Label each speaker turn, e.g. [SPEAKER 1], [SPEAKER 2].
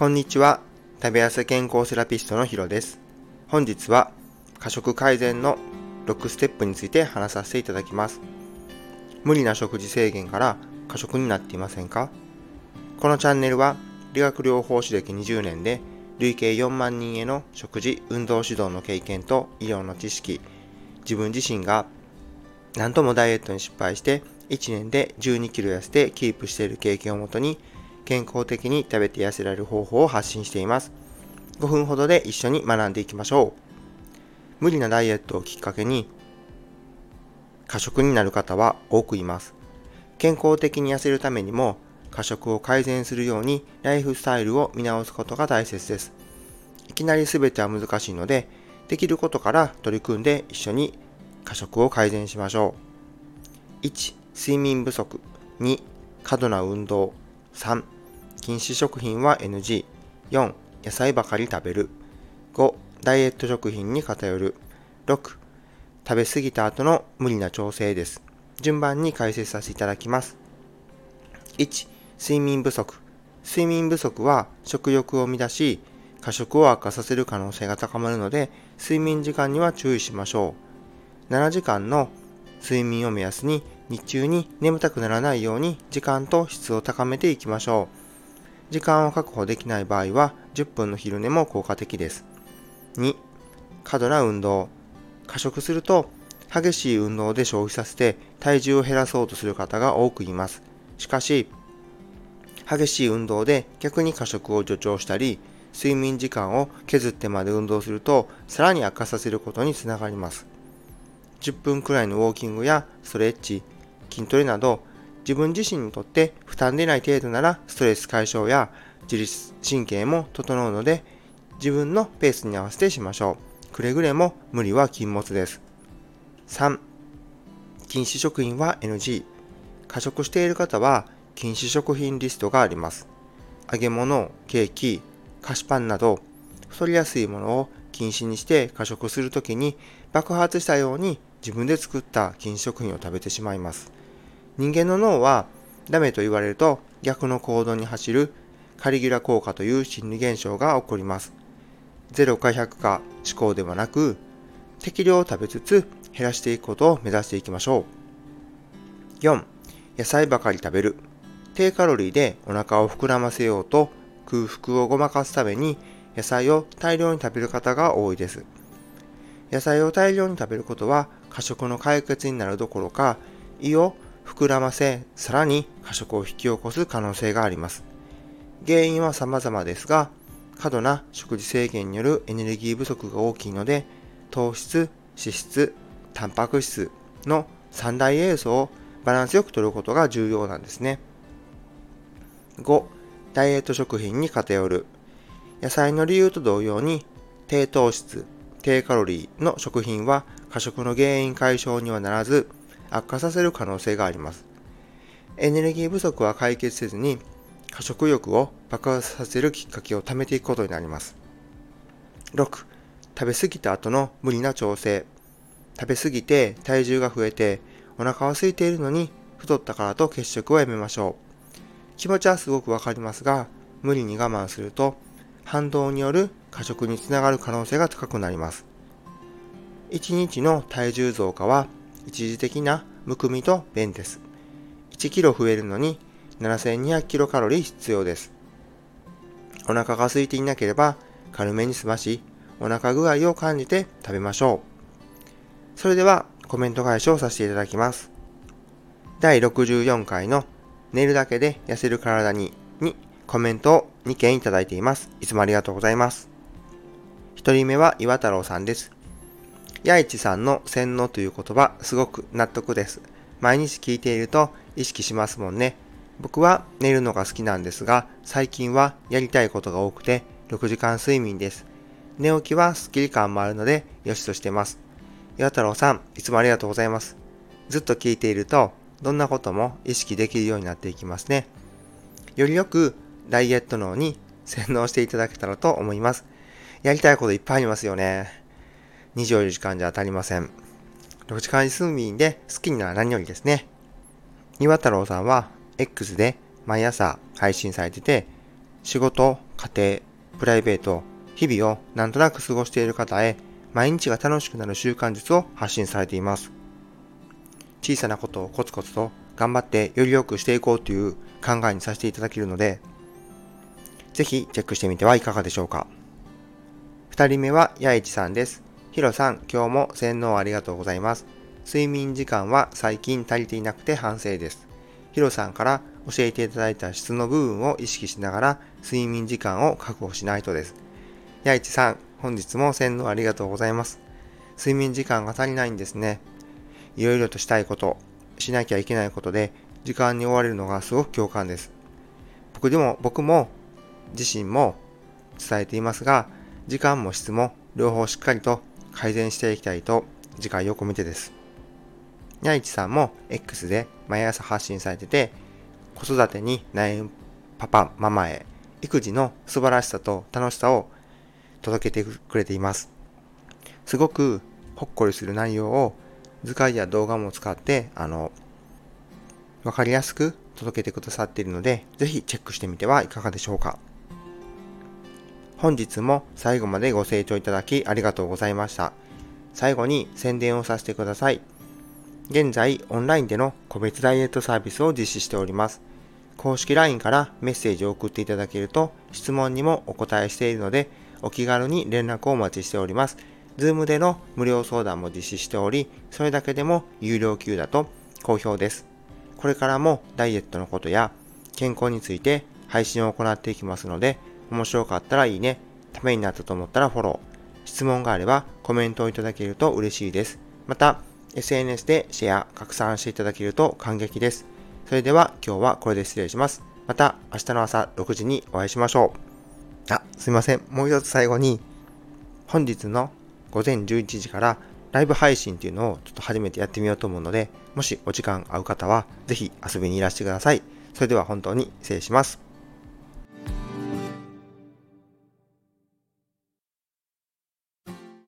[SPEAKER 1] こんにちは。食べやす健康セラピストのヒロです。本日は過食改善の6ステップについて話させていただきます。無理な食事制限から過食になっていませんか？このチャンネルは理学療法士歴20年で累計4万人への食事、運動指導の経験と医療の知識、自分自身が何ともダイエットに失敗して1年で12キロ痩せてキープしている経験をもとに健康的に食べて痩せられる方法を発信しています。5分ほどで一緒に学んでいきましょう。無理なダイエットをきっかけに過食になる方は多くいます。健康的に痩せるためにも過食を改善するようにライフスタイルを見直すことが大切です。いきなり全ては難しいので、できることから取り組んで一緒に過食を改善しましょう。1、睡眠不足。2、過度な運動。3、禁止食品は NG。4、野菜ばかり食べる。5、ダイエット食品に偏る。6、食べ過ぎた後の無理な調整です。順番に解説させていただきます。1、睡眠不足。睡眠不足は食欲を乱し、過食を悪化させる可能性が高まるので、睡眠時間には注意しましょう。7時間の睡眠を目安に日中に眠たくならないように時間と質を高めていきましょう。時間を確保できない場合は10分の昼寝も効果的です。2、過度な運動。過食すると激しい運動で消費させて体重を減らそうとする方が多くいます。しかし、激しい運動で逆に過食を助長したり、睡眠時間を削ってまで運動するとさらに悪化させることにつながります。10分くらいのウォーキングやストレッチ、筋トレなど自分自身にとって負担でない程度ならストレス解消や自律神経も整うので自分のペースに合わせてしましょう。くれぐれも無理は禁物です。3. 禁止食品は NG。過食している方は禁止食品リストがあります。揚げ物、ケーキ、菓子パンなど太りやすいものを禁止にして過食するときに爆発したように自分で作った禁止食品を食べてしまいます。人間の脳はダメと言われると逆の行動に走るカリギュラ効果という心理現象が起こります。0か100か思考ではなく適量を食べつつ減らしていくことを目指していきましょう。4. 野菜ばかり食べる。低カロリーでお腹を膨らませようと空腹をごまかすために野菜を大量に食べる方が多いです。野菜を大量に食べることは過食の解決になるどころか胃を膨らませ、さらに過食を引き起こす可能性があります。原因は様々ですが、過度な食事制限によるエネルギー不足が大きいので、糖質、脂質、タンパク質の三大栄養素をバランスよく摂ることが重要なんですね。5、ダイエット食品に偏る。野菜の理由と同様に、低糖質、低カロリーの食品は過食の原因解消にはならず、悪化させる可能性があります。エネルギー不足は解決せずに、過食欲を爆発させるきっかけを貯めていくことになります。6. 食べ過ぎた後の無理な調整。食べ過ぎて体重が増えてお腹は空いているのに太ったからと血食をやめましょう。気持ちはすごくわかりますが、無理に我慢すると反動による過食につながる可能性が高くなります。1日の体重増加は一時的なむくみと便です。1キロ増えるのに7200キロカロリー必要です。お腹が空いていなければ軽めに済まし、お腹具合を感じて食べましょう。それではコメント返しをさせていただきます。第64回の寝るだけで痩せる体ににコメントを2件いただいています。いつもありがとうございます。1人目は岩太郎さんです。八市さんの洗脳という言葉、すごく納得です。毎日聞いていると意識しますもんね。僕は寝るのが好きなんですが、最近はやりたいことが多くて、6時間睡眠です。寝起きはスッキリ感もあるので、よしとしてます。岩太郎さん、いつもありがとうございます。ずっと聞いていると、どんなことも意識できるようになっていきますね。よりよくダイエット脳に洗脳していただけたらと思います。やりたいこといっぱいありますよね。24時間じゃ当たりません。6時間睡眠で好きなら何よりですね。岩太郎さんは X で毎朝配信されてて、仕事、家庭、プライベート、日々をなんとなく過ごしている方へ毎日が楽しくなる習慣術を発信されています。小さなことをコツコツと頑張ってより良くしていこうという考えにさせていただけるので、ぜひチェックしてみてはいかがでしょうか。二人目は八市さんです。ヒロさん、今日も洗脳ありがとうございます。睡眠時間は最近足りていなくて反省です。ヒロさんから教えていただいた質の部分を意識しながら睡眠時間を確保しないとです。八市さん、本日も洗脳ありがとうございます。睡眠時間が足りないんですね。いろいろとしたいこと、しなきゃいけないことで、時間に追われるのがすごく共感です。僕でも、僕も、自身も伝えていますが、時間も質も両方しっかりと改善していきたいと、次回を込めてです。にゃいちさんも X で毎朝発信されてて、子育てに悩むパパ、ママへ、育児の素晴らしさと楽しさを届けてくれています。すごくほっこりする内容を図解や動画も使って、あの、わかりやすく届けてくださっているので、ぜひチェックしてみてはいかがでしょうか。本日も最後までご清聴いただきありがとうございました。最後に宣伝をさせてください。現在、オンラインでの個別ダイエットサービスを実施しております。公式 LINE からメッセージを送っていただけると、質問にもお答えしているので、お気軽に連絡をお待ちしております。Zoom での無料相談も実施しており、それだけでも有料級だと好評です。これからもダイエットのことや健康について配信を行っていきますので、面白かったらいいね、ためになったと思ったらフォロー、質問があればコメントをいただけると嬉しいです。また、SNS でシェア、拡散していただけると感激です。それでは今日はこれで失礼します。また明日の朝6時にお会いしましょう。あ、すいません。もう一つ最後に、本日の午前11時からライブ配信っていうのをちょっと初めてやってみようと思うので、もしお時間合う方はぜひ遊びにいらしてください。それでは本当に失礼します。